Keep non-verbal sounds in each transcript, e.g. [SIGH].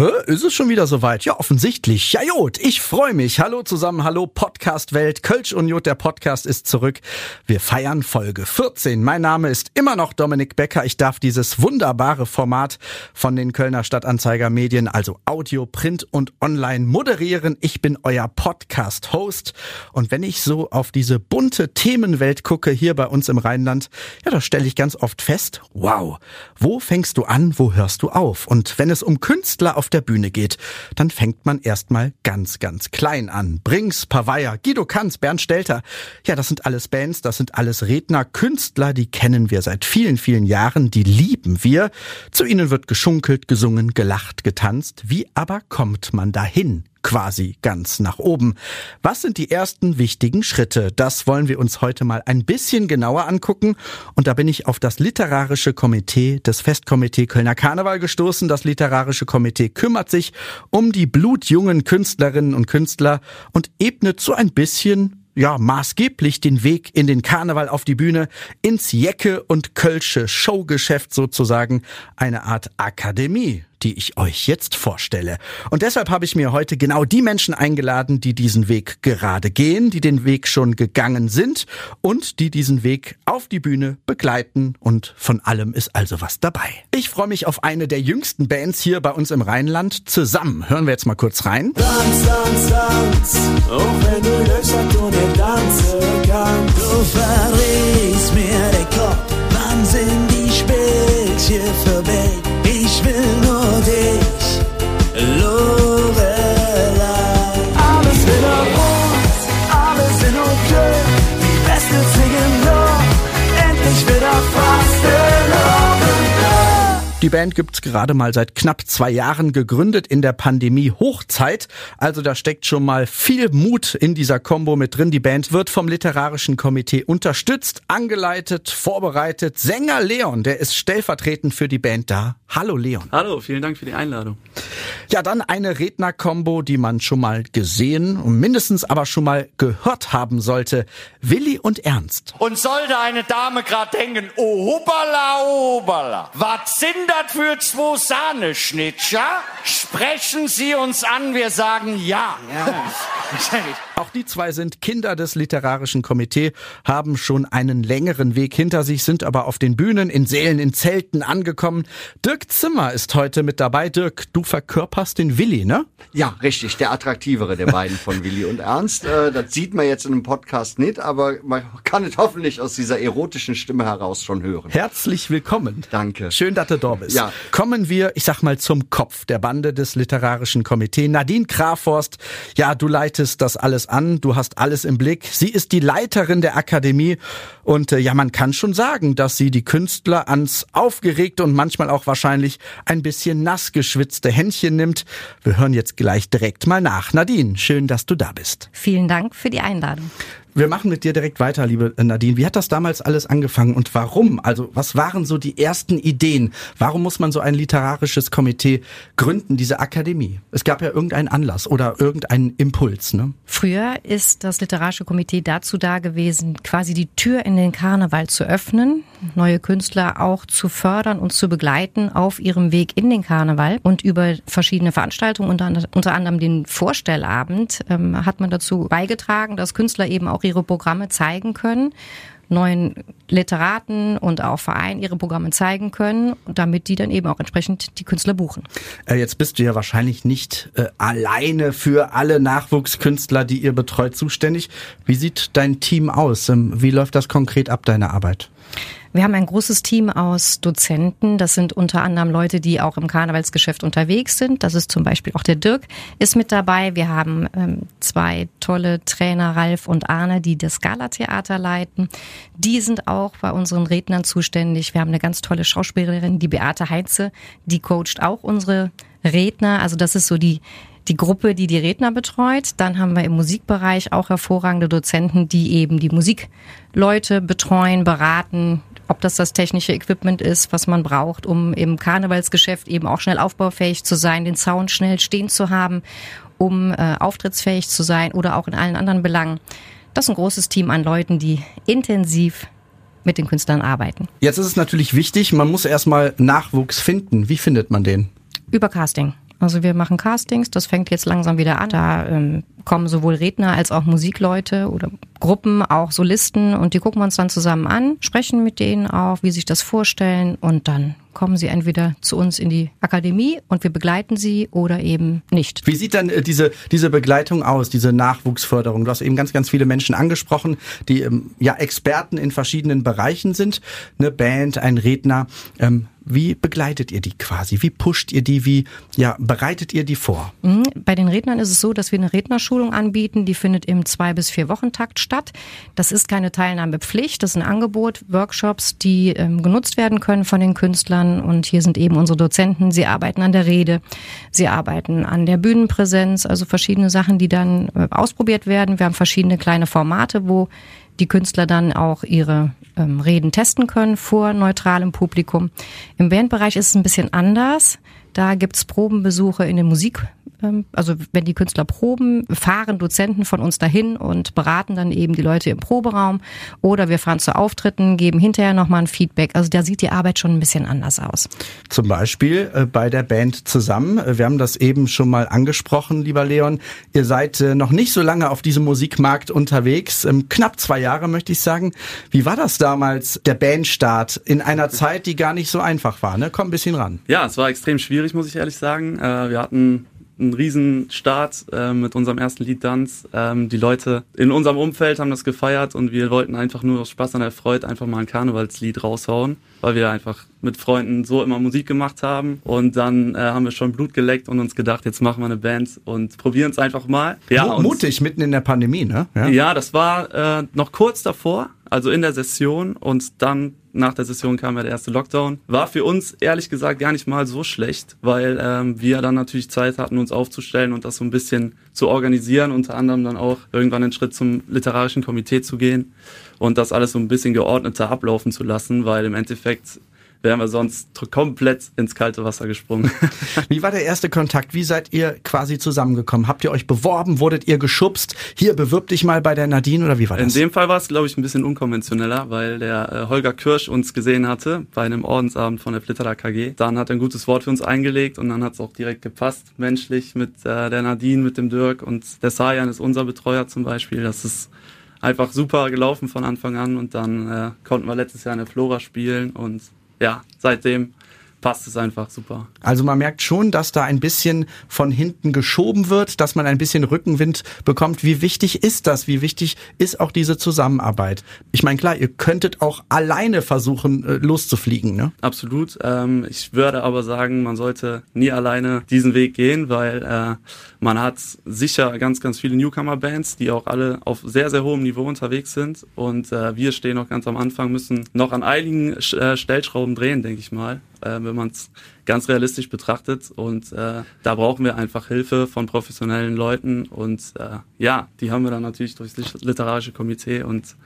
Hä? Ist es schon wieder soweit? Ja, offensichtlich. Ja, Jod, ich freue mich. Hallo zusammen, hallo Podcast Welt. Kölsch und Jod, der Podcast ist zurück. Wir feiern Folge 14. Mein Name ist immer noch Dominik Becker. Ich darf dieses wunderbare Format von den Kölner Stadtanzeiger Medien, also Audio, Print und Online moderieren. Ich bin euer Podcast-Host. Und wenn ich so auf diese bunte Themenwelt gucke hier bei uns im Rheinland, ja, da stelle ich ganz oft fest, wow, wo fängst du an, wo hörst du auf? Und wenn es um Künstler auf der Bühne geht, dann fängt man erstmal ganz, ganz klein an. Brings, Pavaya, Guido Kanz, Bernd Stelter. Ja, das sind alles Bands, das sind alles Redner, Künstler, die kennen wir seit vielen, vielen Jahren, die lieben wir. Zu ihnen wird geschunkelt, gesungen, gelacht, getanzt. Wie aber kommt man dahin? Quasi ganz nach oben. Was sind die ersten wichtigen Schritte? Das wollen wir uns heute mal ein bisschen genauer angucken. Und da bin ich auf das literarische Komitee des Festkomitee Kölner Karneval gestoßen. Das literarische Komitee kümmert sich um die blutjungen Künstlerinnen und Künstler und ebnet so ein bisschen ja, maßgeblich den Weg in den Karneval auf die Bühne, ins Jecke und Kölsche Showgeschäft sozusagen, eine Art Akademie die ich euch jetzt vorstelle. Und deshalb habe ich mir heute genau die Menschen eingeladen, die diesen Weg gerade gehen, die den Weg schon gegangen sind und die diesen Weg auf die Bühne begleiten und von allem ist also was dabei. Ich freue mich auf eine der jüngsten Bands hier bei uns im Rheinland zusammen. Hören wir jetzt mal kurz rein. Tanz, tanz, tanz, auch wenn du löst, du nicht tanzen kannst. Du verriechst mir den Kopf, wann sind die Spätchen vorbei? Ich will Die Band gibt's gerade mal seit knapp zwei Jahren gegründet in der Pandemie Hochzeit. Also da steckt schon mal viel Mut in dieser Combo mit drin. Die Band wird vom literarischen Komitee unterstützt, angeleitet, vorbereitet. Sänger Leon, der ist stellvertretend für die Band da. Hallo Leon. Hallo, vielen Dank für die Einladung. Ja, dann eine Redner-Combo, die man schon mal gesehen und mindestens aber schon mal gehört haben sollte. Willi und Ernst. Und sollte eine Dame grad denken, oh hoppala, hoppala, was sind das für zwei Sahneschnitscher? Sprechen Sie uns an, wir sagen ja. Auch die zwei sind Kinder des literarischen Komitee, haben schon einen längeren Weg hinter sich, sind aber auf den Bühnen, in Sälen, in Zelten angekommen. Dirk Zimmer ist heute mit dabei. Dirk, du verkörperst den Willi, ne? Ja, richtig, der attraktivere der beiden von Willi und Ernst. Äh, das sieht man jetzt in einem Podcast nicht, aber man kann es hoffentlich aus dieser erotischen Stimme heraus schon hören. Herzlich willkommen. Danke. Schön, dass du da bist. Ja. Kommen wir, ich sag mal, zum Kopf der Bande des literarischen Komitee. Nadine Kraforst, ja, du leitest das alles an, du hast alles im Blick. Sie ist die Leiterin der Akademie und äh, ja, man kann schon sagen, dass sie die Künstler ans aufgeregte und manchmal auch wahrscheinlich ein bisschen nass geschwitzte Händchen nimmt. Wir hören jetzt gleich direkt mal nach. Nadine, schön, dass du da bist. Vielen Dank für die Einladung. Wir machen mit dir direkt weiter, liebe Nadine. Wie hat das damals alles angefangen und warum? Also, was waren so die ersten Ideen? Warum muss man so ein literarisches Komitee gründen, diese Akademie? Es gab ja irgendeinen Anlass oder irgendeinen Impuls, ne? Früher ist das Literarische Komitee dazu da gewesen, quasi die Tür in den Karneval zu öffnen, neue Künstler auch zu fördern und zu begleiten auf ihrem Weg in den Karneval. Und über verschiedene Veranstaltungen, unter, anderem den Vorstellabend, ähm, hat man dazu beigetragen, dass Künstler eben auch ihre Programme zeigen können neuen Literaten und auch Vereinen ihre Programme zeigen können, damit die dann eben auch entsprechend die Künstler buchen. Äh, jetzt bist du ja wahrscheinlich nicht äh, alleine für alle Nachwuchskünstler, die ihr betreut, zuständig. Wie sieht dein Team aus? Ähm, wie läuft das konkret ab, deine Arbeit? Wir haben ein großes Team aus Dozenten. Das sind unter anderem Leute, die auch im Karnevalsgeschäft unterwegs sind. Das ist zum Beispiel auch der Dirk ist mit dabei. Wir haben ähm, zwei tolle Trainer, Ralf und Arne, die das Gala-Theater leiten. Die sind auch bei unseren Rednern zuständig. Wir haben eine ganz tolle Schauspielerin, die Beate Heinze, die coacht auch unsere Redner. Also das ist so die die Gruppe, die die Redner betreut. Dann haben wir im Musikbereich auch hervorragende Dozenten, die eben die Musikleute betreuen, beraten, ob das das technische Equipment ist, was man braucht, um im Karnevalsgeschäft eben auch schnell aufbaufähig zu sein, den Sound schnell stehen zu haben, um äh, auftrittsfähig zu sein oder auch in allen anderen Belangen. Das ist ein großes Team an Leuten, die intensiv mit den Künstlern arbeiten. Jetzt ist es natürlich wichtig, man muss erstmal Nachwuchs finden. Wie findet man den? Über Casting. Also wir machen Castings, das fängt jetzt langsam wieder an. Da ähm, kommen sowohl Redner als auch Musikleute oder Gruppen, auch Solisten und die gucken wir uns dann zusammen an, sprechen mit denen auch, wie sich das vorstellen und dann kommen sie entweder zu uns in die Akademie und wir begleiten sie oder eben nicht. Wie sieht dann äh, diese, diese Begleitung aus, diese Nachwuchsförderung? Du hast eben ganz, ganz viele Menschen angesprochen, die ähm, ja Experten in verschiedenen Bereichen sind. Eine Band, ein Redner. Ähm, wie begleitet ihr die quasi? Wie pusht ihr die? Wie ja, bereitet ihr die vor? Mhm. Bei den Rednern ist es so, dass wir eine Rednerschulung anbieten. Die findet im zwei bis vier Wochentakt statt. Das ist keine Teilnahmepflicht, das ist ein Angebot, Workshops, die ähm, genutzt werden können von den Künstlern. Und hier sind eben unsere Dozenten. Sie arbeiten an der Rede, sie arbeiten an der Bühnenpräsenz, also verschiedene Sachen, die dann äh, ausprobiert werden. Wir haben verschiedene kleine Formate, wo die Künstler dann auch ihre ähm, Reden testen können vor neutralem Publikum. Im Bandbereich ist es ein bisschen anders. Da gibt's Probenbesuche in den Musik, ähm, also wenn die Künstler proben, fahren Dozenten von uns dahin und beraten dann eben die Leute im Proberaum oder wir fahren zu Auftritten, geben hinterher nochmal ein Feedback. Also da sieht die Arbeit schon ein bisschen anders aus. Zum Beispiel äh, bei der Band zusammen. Wir haben das eben schon mal angesprochen, lieber Leon. Ihr seid äh, noch nicht so lange auf diesem Musikmarkt unterwegs, ähm, knapp zwei Jahre möchte ich sagen. Wie war das damals, der Bandstart in einer Zeit, die gar nicht so einfach war? Ne? Komm ein bisschen ran. Ja, es war extrem schwierig, muss ich ehrlich sagen. Äh, wir hatten einen riesen Start äh, mit unserem ersten Lied Dance. Ähm, die Leute in unserem Umfeld haben das gefeiert und wir wollten einfach nur aus Spaß an der Freude einfach mal ein Karnevalslied raushauen, weil wir einfach mit Freunden so immer Musik gemacht haben und dann äh, haben wir schon Blut geleckt und uns gedacht, jetzt machen wir eine Band und probieren es einfach mal. Ja, mutig mitten in der Pandemie, ne? Ja, ja das war äh, noch kurz davor, also in der Session und dann nach der Session kam ja der erste Lockdown. War für uns ehrlich gesagt gar nicht mal so schlecht, weil ähm, wir dann natürlich Zeit hatten, uns aufzustellen und das so ein bisschen zu organisieren, unter anderem dann auch irgendwann einen Schritt zum literarischen Komitee zu gehen und das alles so ein bisschen geordneter ablaufen zu lassen, weil im Endeffekt wären wir sonst komplett ins kalte Wasser gesprungen. [LAUGHS] Wie war der erste Kontakt? Wie seid ihr quasi zusammengekommen? Habt ihr euch beworben? Wurdet ihr geschubst? Hier, bewirb dich mal bei der Nadine oder wie war das? In dem Fall war es, glaube ich, ein bisschen unkonventioneller, weil der äh, Holger Kirsch uns gesehen hatte bei einem Ordensabend von der Flitterer KG. Dann hat er ein gutes Wort für uns eingelegt und dann hat es auch direkt gepasst, menschlich mit äh, der Nadine, mit dem Dirk und der Sajan ist unser Betreuer zum Beispiel. Das ist einfach super gelaufen von Anfang an und dann äh, konnten wir letztes Jahr eine Flora spielen und ja, seitdem passt es einfach super. Also man merkt schon, dass da ein bisschen von hinten geschoben wird, dass man ein bisschen Rückenwind bekommt. Wie wichtig ist das? Wie wichtig ist auch diese Zusammenarbeit? Ich meine, klar, ihr könntet auch alleine versuchen, äh, loszufliegen, ne? Absolut. Ähm, ich würde aber sagen, man sollte nie alleine diesen Weg gehen, weil äh, man hat sicher ganz, ganz viele Newcomer-Bands, die auch alle auf sehr, sehr hohem Niveau unterwegs sind. Und äh, wir stehen noch ganz am Anfang, müssen noch an einigen äh, Stellschrauben drehen, denke ich mal äh, wenn man es ganz realistisch betrachtet. Und äh, da brauchen wir einfach Hilfe von professionellen Leuten. Und äh, ja, die haben wir dann natürlich durchs literarische Komitee und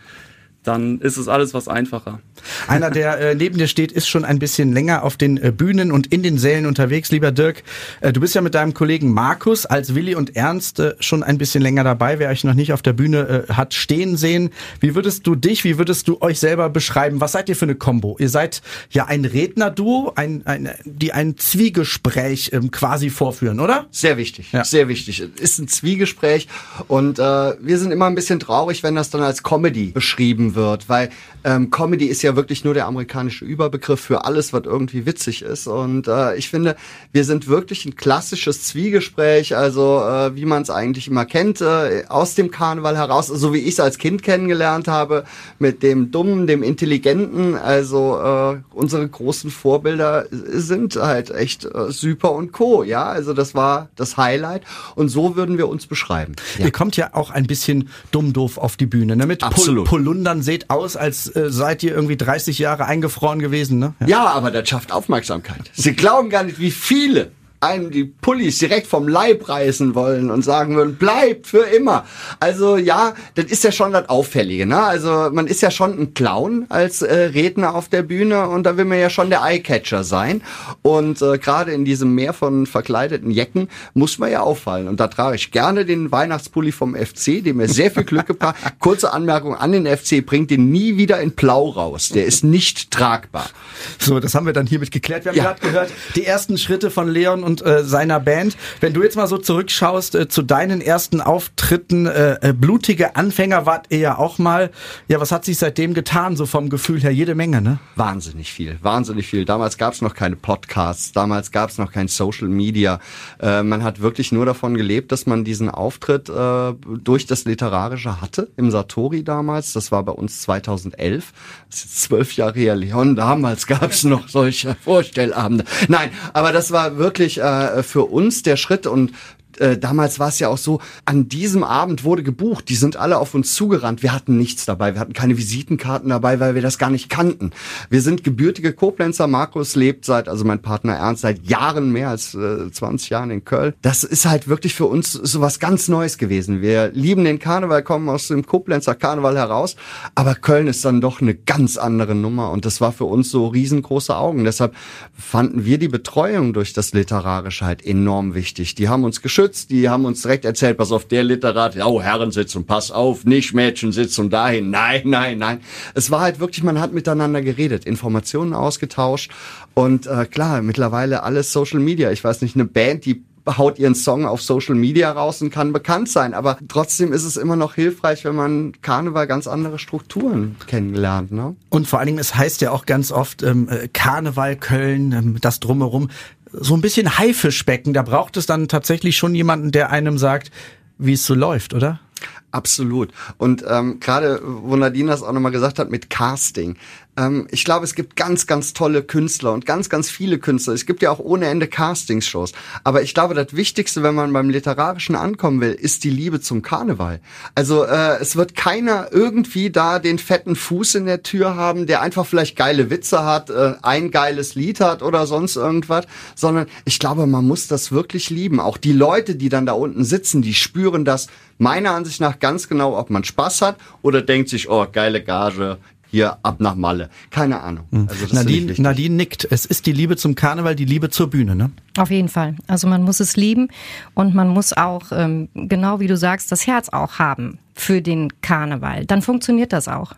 dann ist es alles was einfacher. Einer, der äh, neben dir steht, ist schon ein bisschen länger auf den äh, Bühnen und in den Sälen unterwegs. Lieber Dirk, äh, du bist ja mit deinem Kollegen Markus als Willi und Ernst äh, schon ein bisschen länger dabei. Wer euch noch nicht auf der Bühne äh, hat stehen sehen, wie würdest du dich, wie würdest du euch selber beschreiben? Was seid ihr für eine Combo? Ihr seid ja ein Rednerduo, ein, ein, die ein Zwiegespräch ähm, quasi vorführen, oder? Sehr wichtig, ja. sehr wichtig. Ist ein Zwiegespräch und äh, wir sind immer ein bisschen traurig, wenn das dann als Comedy beschrieben wird, weil ähm, Comedy ist ja wirklich nur der amerikanische Überbegriff für alles, was irgendwie witzig ist. Und äh, ich finde, wir sind wirklich ein klassisches Zwiegespräch, also äh, wie man es eigentlich immer kennt, äh, aus dem Karneval heraus, so wie ich es als Kind kennengelernt habe, mit dem Dummen, dem Intelligenten. Also äh, unsere großen Vorbilder sind halt echt äh, Super und Co. Ja, also das war das Highlight. Und so würden wir uns beschreiben. Ja. Ihr kommt ja auch ein bisschen dumm doof auf die Bühne, ne? Mit Absolut. Pol Polundern seht aus, als äh, seid ihr irgendwie 30 Jahre eingefroren gewesen, ne? Ja. ja, aber das schafft Aufmerksamkeit. Sie glauben gar nicht, wie viele einem die Pullis direkt vom Leib reißen wollen und sagen würden, bleibt für immer. Also ja, das ist ja schon das Auffällige. Ne? Also man ist ja schon ein Clown als äh, Redner auf der Bühne und da will man ja schon der Eyecatcher sein. Und äh, gerade in diesem Meer von verkleideten Jecken muss man ja auffallen. Und da trage ich gerne den Weihnachtspulli vom FC, dem mir sehr viel Glück gebracht. [LAUGHS] Kurze Anmerkung an den FC, bringt den nie wieder in Blau raus. Der ist nicht tragbar. So, das haben wir dann hiermit geklärt. Wir haben Ja. gerade gehört, die ersten Schritte von Leon und äh, seiner Band. Wenn du jetzt mal so zurückschaust äh, zu deinen ersten Auftritten, äh, äh, blutige Anfänger wart ihr ja auch mal. Ja, was hat sich seitdem getan, so vom Gefühl her? Jede Menge, ne? Wahnsinnig viel, wahnsinnig viel. Damals gab es noch keine Podcasts, damals gab es noch kein Social Media. Äh, man hat wirklich nur davon gelebt, dass man diesen Auftritt äh, durch das Literarische hatte, im Satori damals. Das war bei uns 2011. Das ist zwölf Jahre her, Leon. Damals gab es noch solche Vorstellabende. Nein, aber das war wirklich äh, für uns der Schritt und äh, damals war es ja auch so, an diesem Abend wurde gebucht. Die sind alle auf uns zugerannt. Wir hatten nichts dabei. Wir hatten keine Visitenkarten dabei, weil wir das gar nicht kannten. Wir sind gebürtige Koblenzer. Markus lebt seit, also mein Partner Ernst, seit Jahren, mehr als äh, 20 Jahren in Köln. Das ist halt wirklich für uns so was ganz Neues gewesen. Wir lieben den Karneval, kommen aus dem Koblenzer Karneval heraus. Aber Köln ist dann doch eine ganz andere Nummer. Und das war für uns so riesengroße Augen. Deshalb fanden wir die Betreuung durch das Literarische halt enorm wichtig. Die haben uns geschützt, die haben uns direkt erzählt, pass auf, der Literat, oh, Herrensitz und pass auf, nicht Mädchensitz und dahin. Nein, nein, nein. Es war halt wirklich, man hat miteinander geredet, Informationen ausgetauscht und äh, klar, mittlerweile alles Social Media. Ich weiß nicht, eine Band, die haut ihren Song auf Social Media raus und kann bekannt sein. Aber trotzdem ist es immer noch hilfreich, wenn man Karneval ganz andere Strukturen kennenlernt. Ne? Und vor allen Dingen, es heißt ja auch ganz oft ähm, äh, Karneval Köln, ähm, das drumherum. So ein bisschen Haifischbecken, da braucht es dann tatsächlich schon jemanden, der einem sagt, wie es so läuft, oder? Absolut. Und ähm, gerade, wo Nadine das auch nochmal gesagt hat mit Casting. Ähm, ich glaube, es gibt ganz, ganz tolle Künstler und ganz, ganz viele Künstler. Es gibt ja auch ohne Ende Castingshows. Aber ich glaube, das Wichtigste, wenn man beim Literarischen ankommen will, ist die Liebe zum Karneval. Also äh, es wird keiner irgendwie da den fetten Fuß in der Tür haben, der einfach vielleicht geile Witze hat, äh, ein geiles Lied hat oder sonst irgendwas, sondern ich glaube, man muss das wirklich lieben. Auch die Leute, die dann da unten sitzen, die spüren das meiner Ansicht nach ganz genau, ob man Spaß hat oder denkt sich, oh, geile Gage, hier ab nach Malle. Keine Ahnung. Also das finde ich Nadine. Nadine nickt. Es ist die Liebe zum Karneval, die Liebe zur Bühne, ne? Auf jeden Fall. Also man muss es lieben und man muss auch, ähm, genau wie du sagst, das Herz auch haben für den Karneval. Dann funktioniert das auch.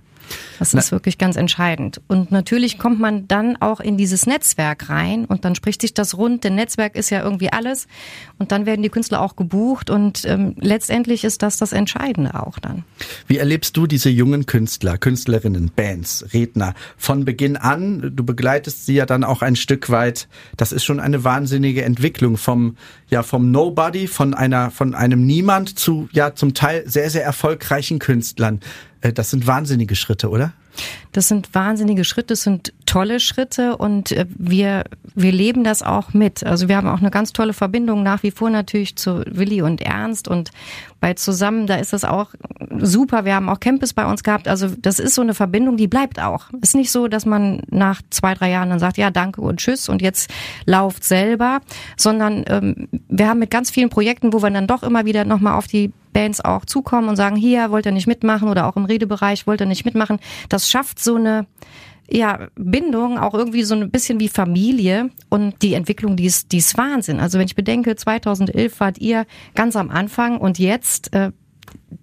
Das ist wirklich ganz entscheidend. Und natürlich kommt man dann auch in dieses Netzwerk rein und dann spricht sich das rund, denn Netzwerk ist ja irgendwie alles. Und dann werden die Künstler auch gebucht und ähm, letztendlich ist das das Entscheidende auch dann. Wie erlebst du diese jungen Künstler, Künstlerinnen, Bands, Redner von Beginn an? Du begleitest sie ja dann auch ein Stück weit. Das ist schon eine wahnsinnige Entwicklung vom, ja, vom Nobody, von einer, von einem Niemand zu, ja, zum Teil sehr, sehr erfolgreichen Künstlern. Äh, Das sind wahnsinnige Schritte, oder? Das sind wahnsinnige Schritte, das sind tolle Schritte und äh, wir, wir leben das auch mit. Also wir haben auch eine ganz tolle Verbindung nach wie vor natürlich zu Willi und Ernst und bei zusammen, da ist das auch super. Wir haben auch Campus bei uns gehabt. Also das ist so eine Verbindung, die bleibt auch. Ist nicht so, dass man nach zwei, drei Jahren dann sagt, ja, danke und tschüss und jetzt lauft selber, sondern ähm, wir haben mit ganz vielen Projekten, wo wir dann doch immer wieder nochmal auf die Bands auch zukommen und sagen, hier wollt ihr nicht mitmachen oder auch im Redebereich wollt ihr nicht mitmachen. Das schafft so eine ja, Bindung, auch irgendwie so ein bisschen wie Familie und die Entwicklung, die ist, die ist Wahnsinn. Also wenn ich bedenke, 2011 wart ihr ganz am Anfang und jetzt, äh,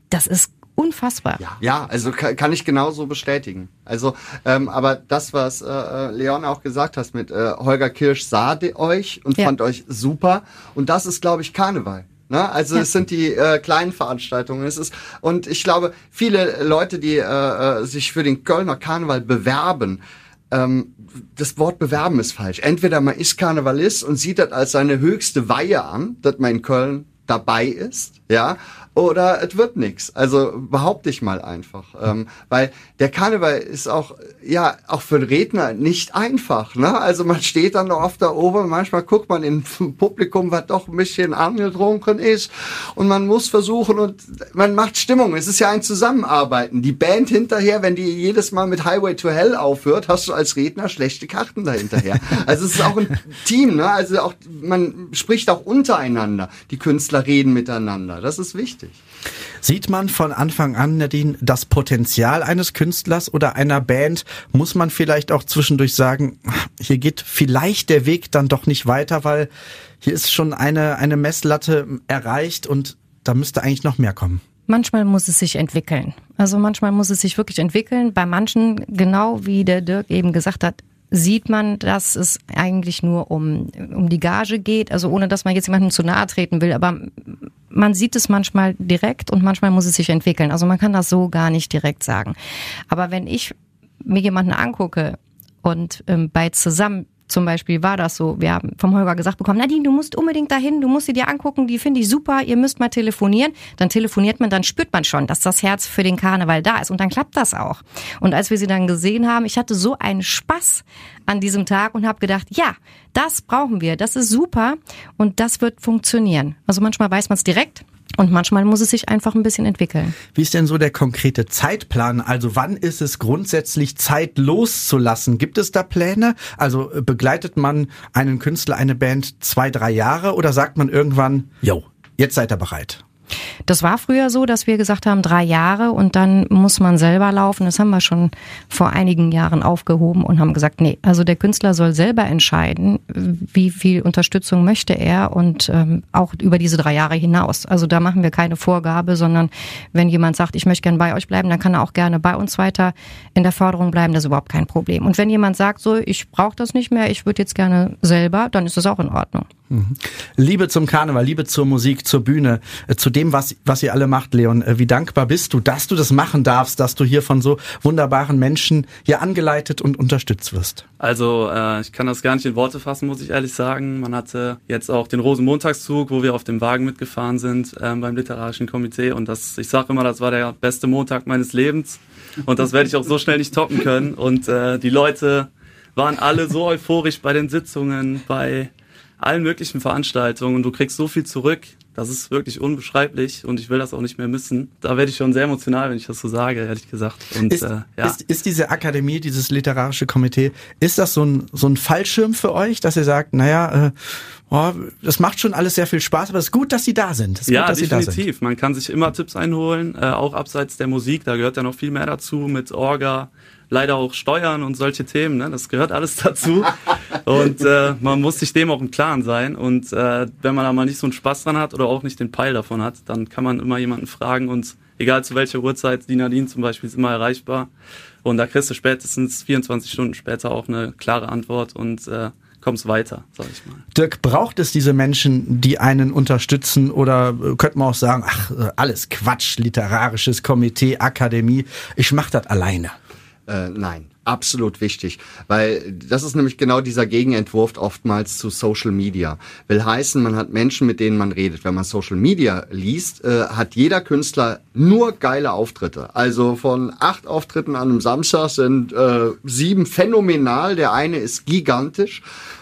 das ist unfassbar. Ja, ja, also kann, kann ich genauso bestätigen. Also, ähm, aber das, was äh, äh, Leon auch gesagt hast mit äh, Holger Kirsch sah euch und Ja. fand euch super. Und das ist, glaube ich, Karneval. Ne? Also es sind die äh, kleinen Veranstaltungen. Es ist und ich glaube, viele Leute, die äh, äh, sich für den Kölner Karneval bewerben, ähm, das Wort bewerben ist falsch. Entweder man ist Karnevalist und sieht das als seine höchste Weihe an, dass man in Köln dabei ist, ja, oder es wird nix. Also behaupte ich mal einfach. Ähm, weil der Karneval ist auch, ja, auch für den Redner nicht einfach. Ne? Also man steht dann oft da oben, manchmal guckt man im [LAUGHS] Publikum, was doch ein bisschen angetrunken ist und man muss versuchen und man macht Stimmung. Es ist ja ein Zusammenarbeiten. Die Band hinterher, wenn die jedes Mal mit Highway to Hell aufhört, hast du als Redner schlechte Karten dahinterher. [LAUGHS] also es ist auch ein Team, ne? Also auch, man spricht auch untereinander. Die Künstler reden miteinander. Das ist wichtig. Sieht man von Anfang an, Nadine, das Potenzial eines Künstlers oder einer Band? Muss man vielleicht auch zwischendurch sagen, hier geht vielleicht der Weg dann doch nicht weiter, weil hier ist schon eine, eine Messlatte erreicht und da müsste eigentlich noch mehr kommen. Manchmal muss es sich entwickeln. Also manchmal muss es sich wirklich entwickeln. Bei manchen, genau wie der Dirk eben gesagt hat, sieht man, dass es eigentlich nur um, um die Gage geht, also ohne dass man jetzt jemandem zu nahe treten will, aber man sieht es manchmal direkt und manchmal muss es sich entwickeln. Also man kann das so gar nicht direkt sagen. Aber wenn ich mir jemanden angucke und ähm, bei zusammen zum Beispiel war das so, wir haben vom Holger gesagt bekommen, Nadine, du musst unbedingt dahin, du musst sie dir angucken, die finde ich super, ihr müsst mal telefonieren. Dann telefoniert man, dann spürt man schon, dass das Herz für den Karneval da ist und dann klappt das auch. Und als wir sie dann gesehen haben, ich hatte so einen Spaß an diesem Tag und habe gedacht, ja, das brauchen wir, das ist super und das wird funktionieren. Also manchmal weiß man es direkt, und manchmal muss es sich einfach ein bisschen entwickeln. Wie ist denn so der konkrete Zeitplan? Also wann ist es grundsätzlich Zeit loszulassen? Gibt es da Pläne? Also äh, begleitet man einen Künstler, eine Band zwei, drei Jahre oder sagt man irgendwann, yo, jetzt seid ihr bereit? Das war früher so, dass wir gesagt haben, drei Jahre und dann muss man selber laufen. Das haben wir schon vor einigen Jahren aufgehoben und haben gesagt, nee, also der Künstler soll selber entscheiden, wie viel Unterstützung möchte er und ähm, auch über diese drei Jahre hinaus. Also da machen wir keine Vorgabe, sondern wenn jemand sagt, ich möchte gerne bei euch bleiben, dann kann er auch gerne bei uns weiter in der Förderung bleiben. Das ist überhaupt kein Problem. Und wenn jemand sagt, so, ich brauche das nicht mehr, ich würde jetzt gerne selber, dann ist das auch in Ordnung. Mhm. Liebe zum Karneval, Liebe zur Musik, zur Bühne, äh, zu dem, was, was ihr alle macht, Leon. Äh, wie dankbar bist du, dass du das machen darfst, dass du hier von so wunderbaren Menschen hier angeleitet und unterstützt wirst? Also äh, ich kann das gar nicht in Worte fassen, muss ich ehrlich sagen. Man hatte jetzt auch den Rosenmontagszug, wo wir auf dem Wagen mitgefahren sind äh, beim Literarischen Komitee. Und das, ich sage immer, das war der beste Montag meines Lebens. Und das werde ich auch so schnell nicht toppen können. Und äh, die Leute waren alle so euphorisch bei den Sitzungen, bei allen möglichen Veranstaltungen und du kriegst so viel zurück. Das ist wirklich unbeschreiblich und ich will das auch nicht mehr missen. Da werde ich schon sehr emotional, wenn ich das so sage, ehrlich gesagt. Und, ist, äh, ja. ist, ist diese Akademie, dieses literarische Komitee, ist das so ein, so ein Fallschirm für euch, dass ihr sagt, naja, äh, oh, das macht schon alles sehr viel Spaß, aber es ist gut, dass sie da sind. ja, gut, definitiv. Man kann sich immer Tipps einholen, äh, auch abseits der Musik. Da gehört ja noch viel mehr dazu mit Orga, leider auch Steuern und solche Themen. Ne? Das gehört alles dazu. und äh, man muss sich dem auch im Klaren sein. Und äh, wenn man da mal nicht so einen Spaß dran hat oder auch nicht den Peil davon hat, dann kann man immer jemanden fragen und egal zu welcher Uhrzeit, die Nadine zum Beispiel ist immer erreichbar. Und da kriegst du spätestens 24 Stunden später auch eine klare Antwort und äh, kommst weiter, sag ich mal. Dirk, braucht es diese Menschen, die einen unterstützen oder äh, könnte man auch sagen, ach, alles Quatsch, literarisches Komitee, Akademie, ich mach das alleine. Äh, nein, absolut wichtig, weil das ist nämlich genau dieser Gegenentwurf oftmals zu Social Media. Will heißen, man hat Menschen, mit denen man redet. Wenn man Social Media liest, äh, hat jeder Künstler nur geile Auftritte. Also von acht Auftritten an einem Samstag sind äh, sieben phänomenal. Der eine ist gigantisch.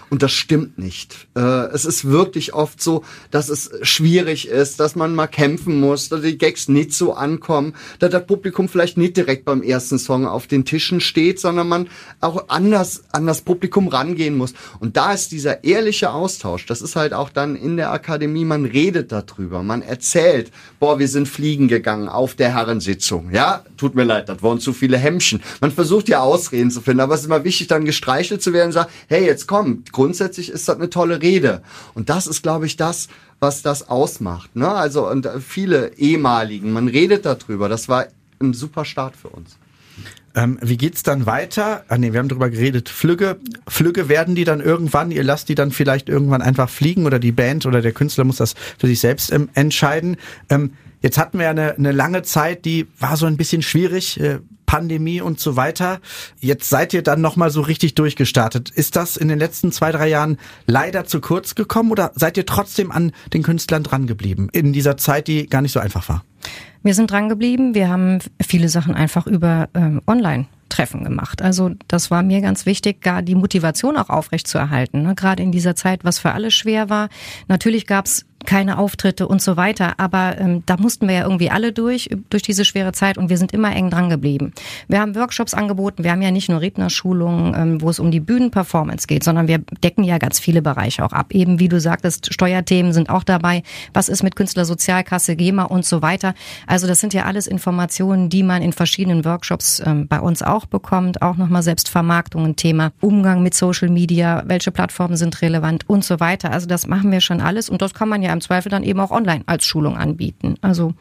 Und das stimmt nicht. Äh, es ist wirklich oft so, dass es schwierig ist, dass man mal kämpfen muss, dass die Gags nicht so ankommen, dass das Publikum vielleicht nicht direkt beim ersten Song auf den Tischen steht, sondern man auch anders an das Publikum rangehen muss. Und da ist dieser ehrliche Austausch, das ist halt auch dann in der Akademie, man redet darüber, man erzählt, boah, wir sind fliegen gegangen auf der Herrensitzung. Ja, tut mir leid, das waren zu viele Hemmchen. Man versucht ja Ausreden zu finden, aber es ist immer wichtig, dann gestreichelt zu werden und sagt, hey, jetzt komm, grundsätzlich ist das eine tolle Rede. Und das ist, glaube ich, das, was das ausmacht. Ne? Also und viele ehemaligen, man redet darüber. Das war ein super Start für uns. Ähm, wie geht's dann weiter? Ah nee, wir haben drüber geredet. Flügge, Flügge werden die dann irgendwann, ihr lasst die dann vielleicht irgendwann einfach fliegen oder die Band oder der Künstler muss das für sich selbst ähm, entscheiden. Ähm, jetzt hatten wir eine, eine lange Zeit, die war so ein bisschen schwierig. Äh, Pandemie und so weiter. Jetzt seid ihr dann nochmal so richtig durchgestartet. Ist das in den letzten zwei, drei Jahren leider zu kurz gekommen oder seid ihr trotzdem an den Künstlern dran geblieben in dieser Zeit, die gar nicht so einfach war? Wir sind dran geblieben. Wir haben viele Sachen einfach über ähm, online Treffen gemacht. Also das war mir ganz wichtig, gar die Motivation auch aufrecht zu erhalten. Ne? Gerade in dieser Zeit, was für alle schwer war. Natürlich gab's keine Auftritte und so weiter. Aber ähm, da mussten wir ja irgendwie alle durch, durch diese schwere Zeit und wir sind immer eng dran geblieben. Wir haben Workshops angeboten, wir haben ja nicht nur Rednerschulungen, ähm, wo es um die Bühnenperformance geht, sondern wir decken ja ganz viele Bereiche auch ab. Eben wie du sagtest, Steuerthemen sind auch dabei. Was ist mit Künstlersozialkasse, GEMA und so weiter. Also das sind ja alles Informationen, die man in verschiedenen Workshops ähm, bei uns auch bekommt. Auch nochmal Selbstvermarktung ein Thema, Umgang mit Social Media, welche Plattformen sind relevant und so weiter. Also das machen wir schon alles und das kann man ja im Zweifel dann eben auch online als Schulung anbieten. Also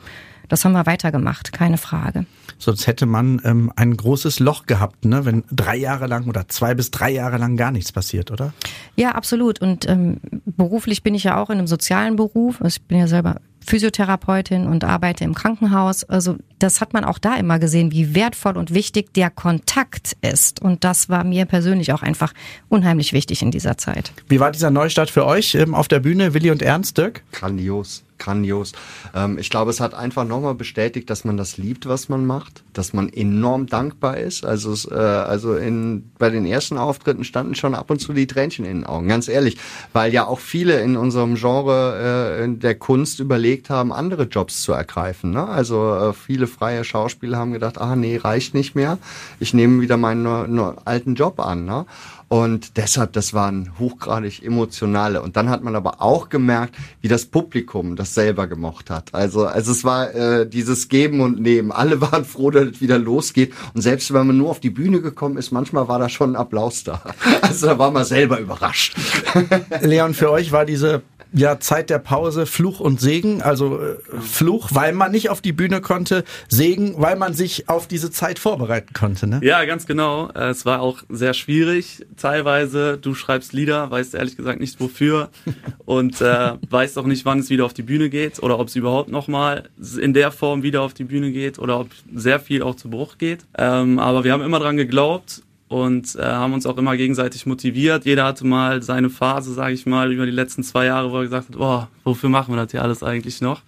das haben wir weitergemacht, keine Frage. Sonst hätte man ähm, ein großes Loch gehabt, ne? wenn drei Jahre lang oder zwei bis drei Jahre lang gar nichts passiert, oder? Ja, absolut. Und ähm, beruflich bin ich ja auch in einem sozialen Beruf. Also ich bin ja selber Physiotherapeutin und arbeite im Krankenhaus. Also das hat man auch da immer gesehen, wie wertvoll und wichtig der Kontakt ist. Und das war mir persönlich auch einfach unheimlich wichtig in dieser Zeit. Wie war dieser Neustart für euch ähm, auf der Bühne, Willi und Ernst, Dirk? Grandios grandios. Ähm, ich glaube, es hat einfach nochmal bestätigt, dass man das liebt, was man macht, dass man enorm dankbar ist. Also, es, äh, also in, bei den ersten Auftritten standen schon ab und zu die Tränchen in den Augen, ganz ehrlich, weil ja auch viele in unserem Genre äh, der Kunst überlegt haben, andere Jobs zu ergreifen. Ne? Also äh, viele freie Schauspieler haben gedacht, ah nee, reicht nicht mehr, ich nehme wieder meinen nur alten Job an. Ne? Und deshalb, das waren hochgradig emotionale. Und dann hat man aber auch gemerkt, wie das Publikum das selber gemocht hat. Also, also es war äh, dieses Geben und Nehmen. Alle [LAUGHS] waren froh, dass es wieder losgeht. Und selbst wenn man nur auf die Bühne gekommen ist, manchmal war da schon ein Applaus da. [LAUGHS] Also da war man selber überrascht. [LAUGHS] Leon, für euch war diese ja Zeit der Pause Fluch und Segen. Also äh, Fluch, weil man nicht auf die Bühne konnte, Segen, weil man sich auf diese Zeit vorbereiten konnte. Ne? Ja, ganz genau. Äh, es war auch sehr schwierig. Teilweise, du schreibst Lieder, weißt ehrlich gesagt nicht wofür [LAUGHS] und äh, weißt auch nicht, wann es wieder auf die Bühne geht oder ob es überhaupt nochmal in der Form wieder auf die Bühne geht oder ob sehr viel auch zu Bruch geht. Ähm, aber wir haben immer dran geglaubt und äh, haben uns auch immer gegenseitig motiviert. Jeder hatte mal seine Phase, sage ich mal, über die letzten zwei Jahre, wo er gesagt hat, boah, wofür machen wir das hier alles eigentlich noch?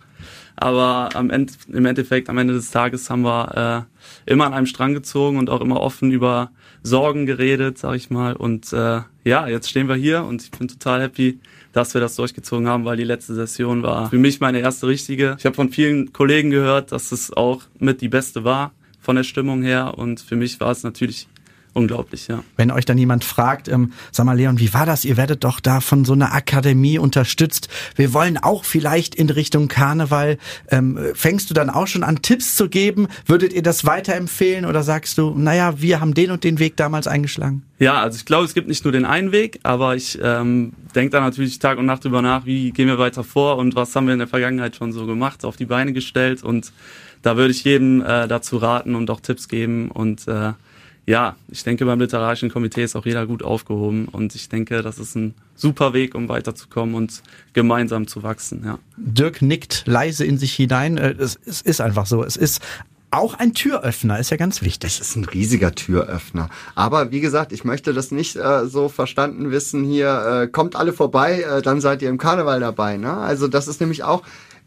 Aber am Ende, im Endeffekt, am Ende des Tages haben wir äh, immer an einem Strang gezogen und auch immer offen über Sorgen geredet, sag ich mal. Und äh, ja, jetzt stehen wir hier und ich bin total happy, dass wir das durchgezogen haben, weil die letzte Session war für mich meine erste richtige. Ich habe von vielen Kollegen gehört, dass es auch mit die beste war von der Stimmung her und für mich war es natürlich unglaublich, ja. Wenn euch dann jemand fragt, ähm, sag mal Leon, wie war das? Ihr werdet doch da von so einer Akademie unterstützt. Wir wollen auch vielleicht in Richtung Karneval. Ähm, fängst du dann auch schon an, Tipps zu geben? Würdet ihr das weiterempfehlen oder sagst du, naja, wir haben den und den Weg damals eingeschlagen? Ja, also ich glaube, es gibt nicht nur den einen Weg, aber ich ähm, denke da natürlich Tag und Nacht drüber nach, wie gehen wir weiter vor und was haben wir in der Vergangenheit schon so gemacht, auf die Beine gestellt und da würde ich jedem äh, dazu raten und auch Tipps geben und äh, ja, ich denke, beim literarischen Komitee ist auch jeder gut aufgehoben und ich denke, das ist ein super Weg, um weiterzukommen und gemeinsam zu wachsen. Ja. Dirk nickt leise in sich hinein. Äh, es, es ist einfach so. Es ist auch ein Türöffner ist ja ganz wichtig. Es ist ein riesiger Türöffner. Aber wie gesagt, ich möchte das nicht äh, so verstanden wissen hier, äh, kommt alle vorbei, äh, dann seid ihr im Karneval dabei. Ne? Also das ist nämlich auch,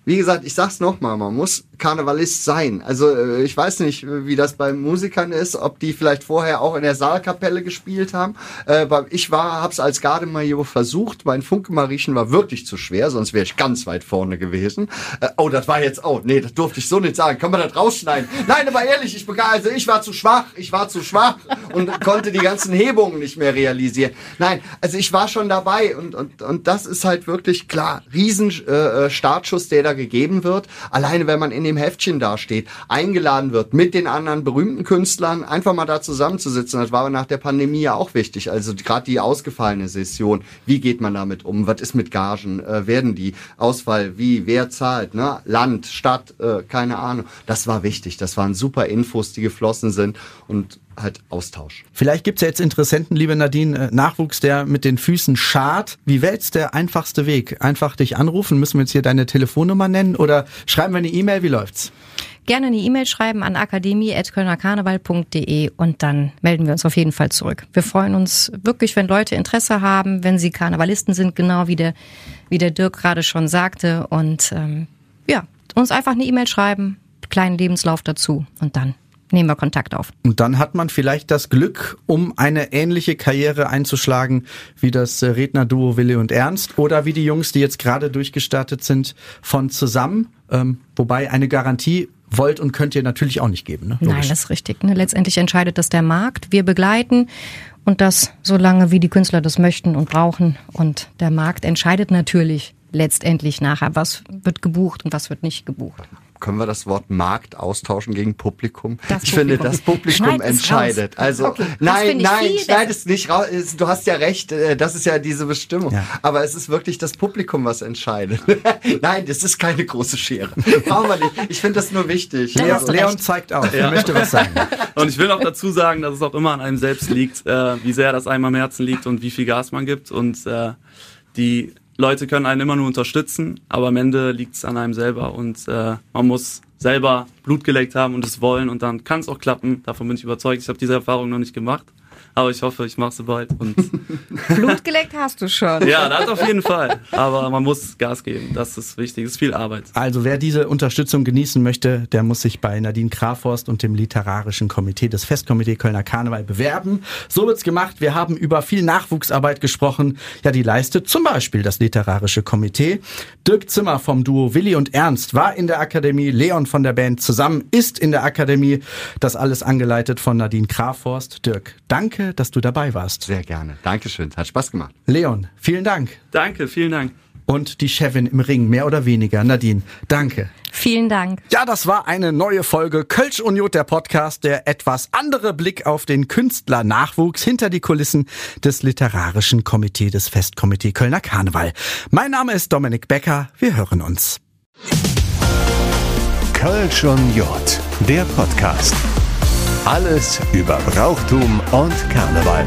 wie gesagt, ich sag's nochmal, man muss Karnevalist sein. Also äh, ich weiß nicht, wie das bei Musikern ist, ob die vielleicht vorher auch in der Saalkapelle gespielt haben. Äh, ich war, hab's als Gardemajor versucht. Mein Funkemariechen war wirklich zu schwer, sonst wäre ich ganz weit vorne gewesen. Äh, oh, das war jetzt, oh, nee, das durfte ich so nicht sagen. Kann man das rausschneiden? Nein, aber ehrlich, ich begann, also ich war zu schwach, ich war zu schwach und konnte die ganzen Hebungen nicht mehr realisieren. Nein, also ich war schon dabei und, und, und das ist halt wirklich klar, riesen äh, Startschuss, der da gegeben wird. Alleine wenn man in dem Heftchen dasteht, eingeladen wird, mit den anderen berühmten Künstlern einfach mal da zusammenzusitzen. Das war nach der Pandemie ja auch wichtig. Also gerade die ausgefallene Session. Wie geht man damit um? Was ist mit Gagen? Äh, werden die Ausfall? Wie? Wer zahlt? Ne? Land, Stadt, äh, keine Ahnung. Das war wichtig. Das waren super Infos, die geflossen sind und halt Austausch. Vielleicht gibt's ja jetzt Interessenten, liebe Nadine, äh, Nachwuchs, der mit den Füßen schart. Wie wäre jetzt der einfachste Weg? Einfach dich anrufen? Müssen wir jetzt hier deine Telefonnummer nennen oder schreiben wir eine E-Mail? Wie läuft's? gerne eine E-Mail schreiben an akademie.kölnerkarneval.de und dann melden wir uns auf jeden Fall zurück. Wir freuen uns wirklich, wenn Leute Interesse haben, wenn sie Karnevalisten sind, genau wie der, wie der Dirk gerade schon sagte. Und ähm, ja, uns einfach eine E-Mail schreiben, kleinen Lebenslauf dazu und dann nehmen wir Kontakt auf. Und dann hat man vielleicht das Glück, um eine ähnliche Karriere einzuschlagen wie das äh, Rednerduo Willi und Ernst oder wie die Jungs, die jetzt gerade durchgestartet sind, von zusammen. Ähm, wobei eine Garantie wollt und könnt ihr natürlich auch nicht geben. Ne? Nein, das ist richtig. Ne? Letztendlich entscheidet das der Markt. Wir begleiten und das so lange, wie die Künstler das möchten und brauchen. Und der Markt entscheidet natürlich letztendlich nachher, was wird gebucht und was wird nicht gebucht. Können wir das Wort Markt austauschen gegen Publikum? Das ich Publikum. finde, das Publikum Schneid entscheidet. Also Okay, nein, nein, schneid es nicht raus. Du hast ja recht, äh, das ist ja diese Bestimmung. Ja. Aber es ist wirklich das Publikum, was entscheidet. [LAUGHS] nein, das ist keine große Schere. [LAUGHS] Brauchen wir nicht. Ich finde das nur wichtig. Dann Leon, Leon zeigt auf, er möchte was sagen. [LAUGHS] Und ich will noch dazu sagen, dass es auch immer an einem selbst liegt, äh, wie sehr das einem am Herzen liegt und wie viel Gas man gibt. Und äh, die Leute können einen immer nur unterstützen, aber am Ende liegt es an einem selber und äh, man muss selber Blut geleckt haben und es wollen und dann kann es auch klappen. Davon bin ich überzeugt. Ich habe diese Erfahrung noch nicht gemacht, aber ich hoffe, ich mache sie bald. Und [LAUGHS] Blut geleckt hast du schon. ja, das auf jeden Fall. Aber man muss Gas geben. Das ist wichtig. Das ist viel Arbeit. Also wer diese Unterstützung genießen möchte, der muss sich bei Nadine Kraforst und dem Literarischen Komitee des Festkomitee Kölner Karneval bewerben. So wird's gemacht. Wir haben über viel Nachwuchsarbeit gesprochen. Ja, die leistet zum Beispiel das Literarische Komitee. Dirk Zimmer vom Duo Willi und Ernst war in der Akademie. Leon von der Band zusammen ist in der Akademie. Das alles angeleitet von Nadine Kraforst. Dirk, danke, dass du dabei warst. Sehr gerne. Dankeschön. Hat Spaß gemacht. Leon, vielen Dank. Danke, vielen Dank. Und die Chefin im Ring, mehr oder weniger. Nadine, danke. Vielen Dank. Ja, das war eine neue Folge Kölsch und Jod, der Podcast, der etwas andere Blick auf den Künstlernachwuchs hinter die Kulissen des Literarischen Komitee des Festkomitee Kölner Karneval. Mein Name ist Dominik Becker. Wir hören uns. Kölsch und Jod, der Podcast. Alles über Brauchtum und Karneval.